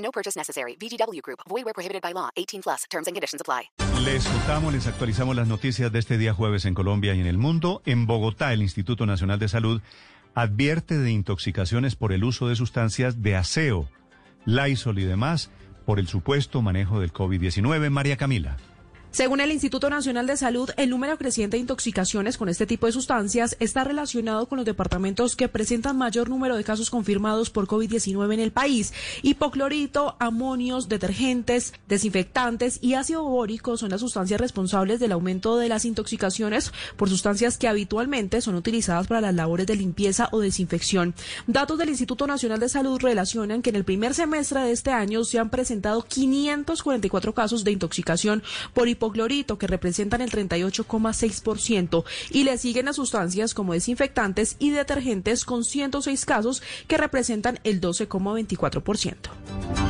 No purchase necessary. VGW Group. Void where prohibited by law. 18 plus. Terms and conditions apply. Les contamos, les actualizamos las noticias de este día jueves en Colombia y en el mundo. En Bogotá, el Instituto Nacional de Salud advierte de intoxicaciones por el uso de sustancias de aseo, Lysol y demás por el supuesto manejo del COVID-19. María Camila. Según el Instituto Nacional de Salud, el número creciente de intoxicaciones con este tipo de sustancias está relacionado con los departamentos que presentan mayor número de casos confirmados por COVID-19 en el país. Hipoclorito, amonios, detergentes, desinfectantes y ácido bórico son las sustancias responsables del aumento de las intoxicaciones por sustancias que habitualmente son utilizadas para las labores de limpieza o desinfección. Datos del Instituto Nacional de Salud relacionan que en el primer semestre de este año se han presentado 544 casos de intoxicación por hipoclorito, que representan el 38,6%, y le siguen las sustancias como desinfectantes y detergentes con 106 casos, que representan el 12,24%.